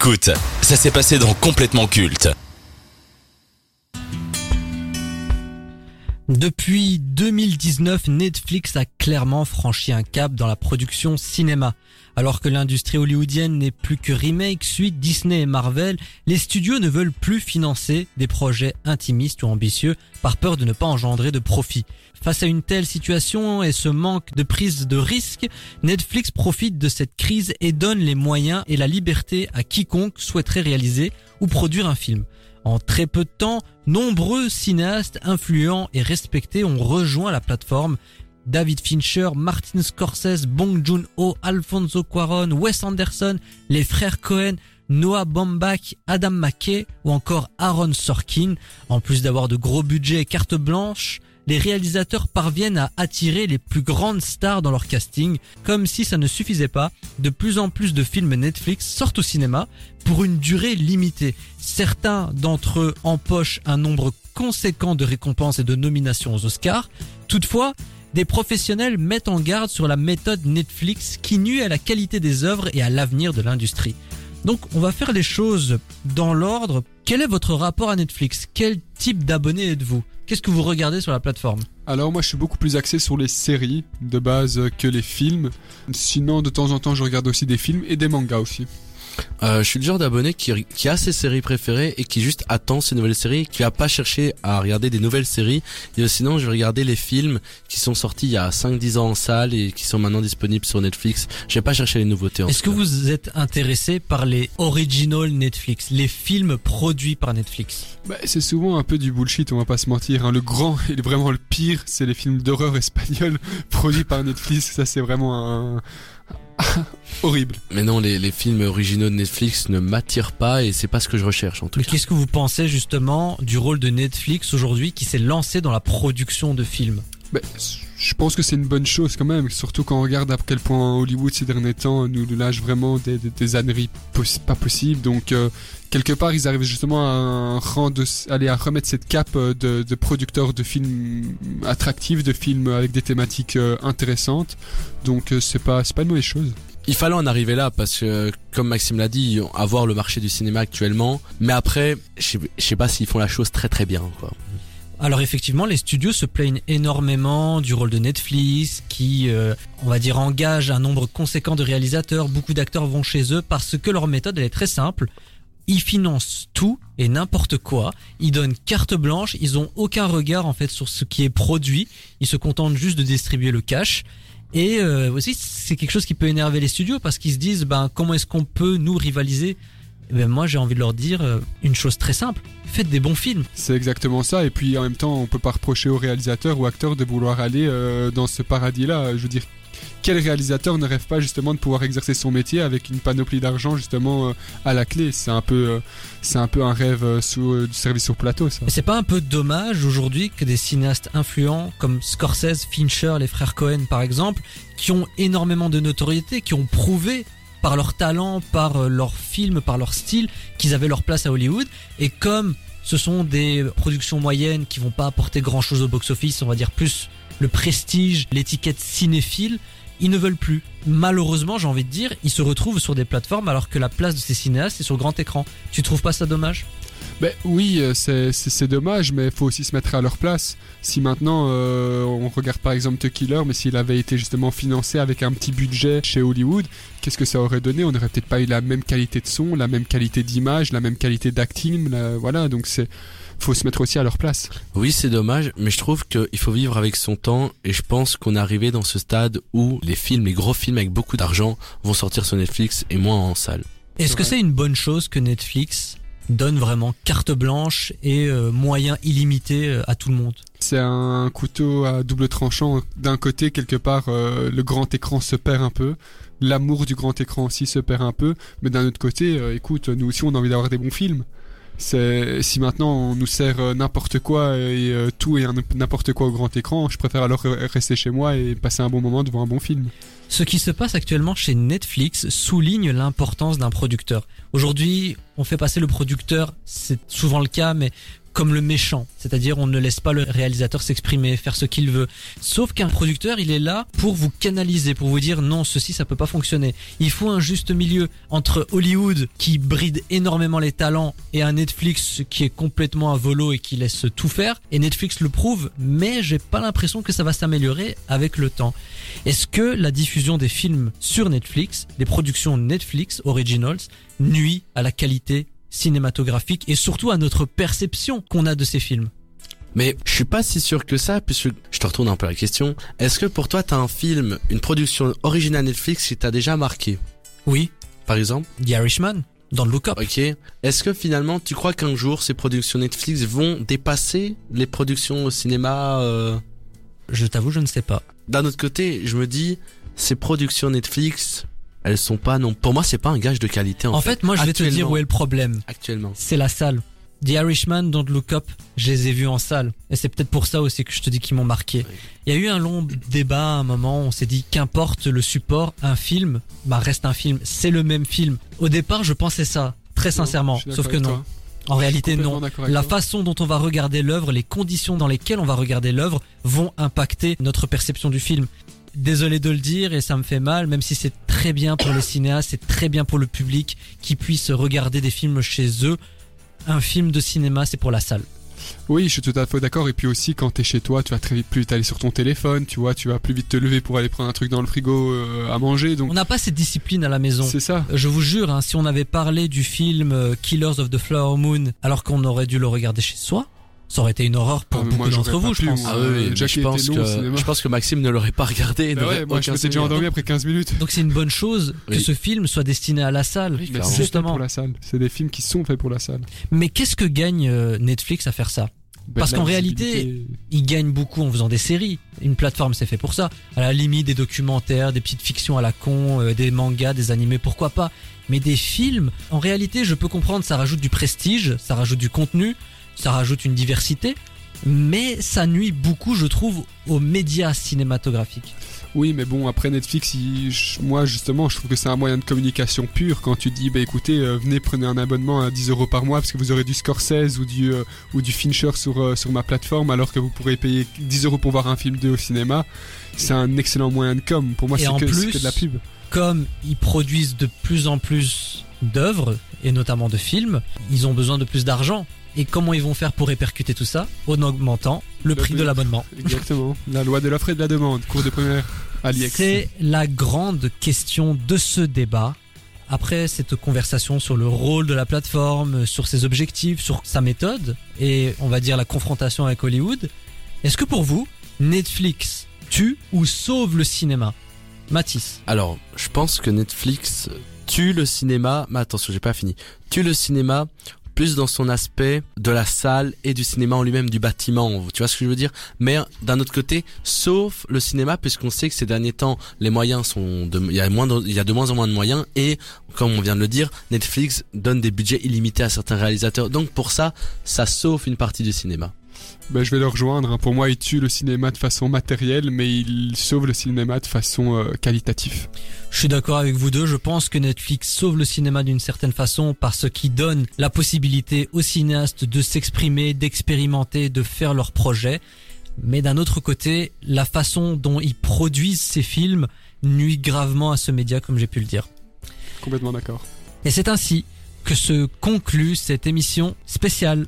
Écoute, ça s'est passé dans Complètement Culte. Depuis 2019, Netflix a clairement franchi un cap dans la production cinéma. Alors que l'industrie hollywoodienne n'est plus que remake, suite Disney et Marvel, les studios ne veulent plus financer des projets intimistes ou ambitieux par peur de ne pas engendrer de profit. Face à une telle situation et ce manque de prise de risque, Netflix profite de cette crise et donne les moyens et la liberté à quiconque souhaiterait réaliser ou produire un film. En très peu de temps, nombreux cinéastes influents et respectés ont rejoint la plateforme. David Fincher, Martin Scorsese, Bong Joon-ho, Alfonso Cuarón, Wes Anderson, les frères Cohen, Noah Baumbach, Adam McKay ou encore Aaron Sorkin. En plus d'avoir de gros budgets et carte blanche, les réalisateurs parviennent à attirer les plus grandes stars dans leur casting. Comme si ça ne suffisait pas, de plus en plus de films Netflix sortent au cinéma pour une durée limitée. Certains d'entre eux empochent un nombre conséquent de récompenses et de nominations aux Oscars. Toutefois, des professionnels mettent en garde sur la méthode Netflix qui nuit à la qualité des œuvres et à l'avenir de l'industrie. Donc on va faire les choses dans l'ordre. Quel est votre rapport à Netflix? Quel type d'abonné êtes-vous? Qu'est-ce que vous regardez sur la plateforme? Alors moi je suis beaucoup plus axé sur les séries de base que les films. Sinon de temps en temps je regarde aussi des films et des mangas aussi. Euh, je suis le genre d'abonné qui, qui a ses séries préférées et qui juste attend ces nouvelles séries, qui va pas chercher à regarder des nouvelles séries. Et sinon, je vais regarder les films qui sont sortis il y a 5-10 ans en salle et qui sont maintenant disponibles sur Netflix. Je vais pas chercher les nouveautés. Est-ce que vous êtes intéressé par les original Netflix, les films produits par Netflix? Bah, C'est souvent un peu du bullshit, on va pas se mentir. Hein. Le grand et vraiment le pire, c'est les films d'horreur espagnols produits par Netflix. Ça, c'est vraiment un horrible. Mais non, les, les, films originaux de Netflix ne m'attirent pas et c'est pas ce que je recherche en tout Mais cas. Qu'est-ce que vous pensez justement du rôle de Netflix aujourd'hui qui s'est lancé dans la production de films? Bah, je pense que c'est une bonne chose quand même, surtout quand on regarde à quel point Hollywood ces derniers temps nous lâche vraiment des, des, âneries pas possibles. Donc euh, quelque part ils arrivent justement à aller à remettre cette cape euh, de, de producteurs de films attractifs, de films avec des thématiques euh, intéressantes. Donc c'est pas c'est pas une mauvaise chose. Il fallait en arriver là parce que, comme Maxime l'a dit, avoir le marché du cinéma actuellement. Mais après, je sais pas s'ils font la chose très très bien. Quoi. Alors effectivement, les studios se plaignent énormément du rôle de Netflix, qui, euh, on va dire, engage un nombre conséquent de réalisateurs. Beaucoup d'acteurs vont chez eux parce que leur méthode elle est très simple. Ils financent tout et n'importe quoi. Ils donnent carte blanche. Ils ont aucun regard en fait sur ce qui est produit. Ils se contentent juste de distribuer le cash. Et euh, aussi, c'est quelque chose qui peut énerver les studios parce qu'ils se disent, ben, comment est-ce qu'on peut nous rivaliser eh ben moi j'ai envie de leur dire euh, une chose très simple. Faites des bons films. C'est exactement ça. Et puis en même temps on peut pas reprocher aux réalisateurs ou acteurs de vouloir aller euh, dans ce paradis là je veux dire quel réalisateur ne rêve pas justement de pouvoir exercer son métier avec une panoplie d'argent justement euh, à la clé? C'est un peu euh, c'est un peu un rêve sous du service sur plateau ça. Mais c'est pas un peu dommage aujourd'hui que des cinéastes influents comme Scorsese, Fincher, les frères Cohen par exemple qui ont énormément de notoriété qui ont prouvé par leur talent, par leur film, par leur style, qu'ils avaient leur place à Hollywood. Et comme ce sont des productions moyennes qui vont pas apporter grand chose au box-office, on va dire plus le prestige, l'étiquette cinéphile, ils ne veulent plus. Malheureusement, j'ai envie de dire, ils se retrouvent sur des plateformes alors que la place de ces cinéastes est sur grand écran. Tu trouves pas ça dommage? Ben oui, c'est dommage, mais il faut aussi se mettre à leur place. Si maintenant euh, on regarde par exemple The Killer, mais s'il avait été justement financé avec un petit budget chez Hollywood, qu'est-ce que ça aurait donné? On n'aurait peut-être pas eu la même qualité de son, la même qualité d'image, la même qualité d'acting. Voilà, donc c'est faut se mettre aussi à leur place. Oui, c'est dommage, mais je trouve qu'il faut vivre avec son temps et je pense qu'on est arrivé dans ce stade où les films, les gros films avec beaucoup d'argent vont sortir sur Netflix et moins en salle. Est-ce que c'est une bonne chose que Netflix donne vraiment carte blanche et euh, moyens illimités euh, à tout le monde? C'est un couteau à double tranchant. D'un côté, quelque part, euh, le grand écran se perd un peu. L'amour du grand écran aussi se perd un peu. Mais d'un autre côté, euh, écoute, nous aussi, on a envie d'avoir des bons films. Si maintenant on nous sert euh, n'importe quoi et euh, tout et n'importe quoi au grand écran, je préfère alors rester chez moi et passer un bon moment devant un bon film. Ce qui se passe actuellement chez Netflix souligne l'importance d'un producteur. Aujourd'hui, on fait passer le producteur, c'est souvent le cas, mais comme le méchant, c'est-à-dire on ne laisse pas le réalisateur s'exprimer, faire ce qu'il veut. Sauf qu'un producteur, il est là pour vous canaliser, pour vous dire non, ceci ça peut pas fonctionner. Il faut un juste milieu entre Hollywood qui bride énormément les talents et un Netflix qui est complètement à volo et qui laisse tout faire. Et Netflix le prouve, mais j'ai pas l'impression que ça va s'améliorer avec le temps. Est-ce que la diffusion des films sur Netflix, des productions Netflix Originals, nuit à la qualité cinématographique et surtout à notre perception qu'on a de ces films. Mais je suis pas si sûr que ça, puisque je te retourne un peu la question. Est-ce que pour toi, t'as un film, une production originale Netflix qui t'a déjà marqué? Oui. Par exemple? The Irishman dans le Look Up. Ok. Est-ce que finalement, tu crois qu'un jour, ces productions Netflix vont dépasser les productions au cinéma euh... Je t'avoue, je ne sais pas. D'un autre côté, je me dis, ces productions Netflix, elles sont pas non. Pour moi, c'est pas un gage de qualité. En, en fait, moi, je vais te dire où est le problème. Actuellement, c'est la salle. The Irishman, Don't Look Up, je les ai vus en salle. Et c'est peut-être pour ça aussi que je te dis qu'ils m'ont marqué. Il y a eu un long débat à un moment, on s'est dit qu'importe le support, un film, bah reste un film, c'est le même film. Au départ, je pensais ça, très sincèrement, sauf que non. En réalité, non. La façon dont on va regarder l'œuvre, les conditions dans lesquelles on va regarder l'œuvre vont impacter notre perception du film désolé de le dire et ça me fait mal, même si c'est très bien pour les cinéastes, c'est très bien pour le public qui puisse regarder des films chez eux. Un film de cinéma, c'est pour la salle. Oui, je suis tout à fait d'accord. Et puis aussi, quand t'es chez toi, tu vas très vite plus vite aller sur ton téléphone, tu vois, tu vas plus vite te lever pour aller prendre un truc dans le frigo euh, à manger. Donc on n'a pas cette discipline à la maison. C'est ça. Je vous jure, hein, si on avait parlé du film euh, Killers of the Flower Moon, alors qu'on aurait dû le regarder chez soi, ça aurait été une horreur pour ah, beaucoup d'entre vous, je pense. Ah oui, je pense que je pense que Maxime ne l'aurait pas regardé. Bah ouais, moi je m'étais déjà endormi après 15 minutes. Donc c'est une bonne chose que ce film soit destiné à la salle, oui, justement. pour la salle. C'est des films qui sont faits pour la salle. Mais qu'est-ce que gagne euh, Netflix à faire ça? Ben, Parce qu'en réalité, ils gagnent beaucoup en faisant des séries. Une plateforme, c'est fait pour ça. À la limite, des documentaires, des petites fictions à la con, euh, des mangas, des animés, pourquoi pas. Mais des films, en réalité, je peux comprendre, ça rajoute du prestige, ça rajoute du contenu, ça rajoute une diversité, mais ça nuit beaucoup, je trouve, aux médias cinématographiques. Oui, mais bon, après Netflix, moi justement, je trouve que c'est un moyen de communication pur quand tu dis, bah écoutez, euh, venez prenez un abonnement à 10 euros par mois parce que vous aurez du Scorsese ou du, euh, ou du Fincher sur, euh, sur ma plateforme alors que vous pourrez payer 10 euros pour voir un film 2 au cinéma. C'est un excellent moyen de com. Pour moi, c'est que, que de la pub. Comme ils produisent de plus en plus d'œuvres et notamment de films, ils ont besoin de plus d'argent. Et comment ils vont faire pour répercuter tout ça En augmentant le, prix de l'abonnement. Exactement. La loi de l'offre et de la demande, cours de première C'est la grande question de ce débat. Après cette conversation sur le rôle de la plateforme, sur ses objectifs, sur sa méthode, et on va dire la confrontation avec Hollywood, est-ce que pour vous, Netflix tue ou sauve le cinéma? Mathis Alors, je pense que Netflix tue le cinéma, mais attention, j'ai pas fini. Tue le cinéma plus dans son aspect de la salle et du cinéma en lui-même, du bâtiment. Tu vois ce que je veux dire? Mais d'un autre côté, sauf le cinéma, puisqu'on sait que ces derniers temps, les moyens sont, il y a moins, il y a de moins en moins de moyens et comme on vient de le dire, Netflix donne des budgets illimités à certains réalisateurs. Donc pour ça, ça sauve une partie du cinéma. Ben, je vais le rejoindre. Hein. Pour moi, il tue le cinéma de façon matérielle, mais il sauve le cinéma de façon euh, qualitative. Je suis d'accord avec vous deux. Je pense que Netflix sauve le cinéma d'une certaine façon parce qu'il donne la possibilité aux cinéastes de s'exprimer, d'expérimenter, de faire leurs projets. Mais d'un autre côté, la façon dont ils produisent ces films nuit gravement à ce média, comme j'ai pu le dire. Complètement d'accord. Et c'est ainsi que se conclut cette émission spéciale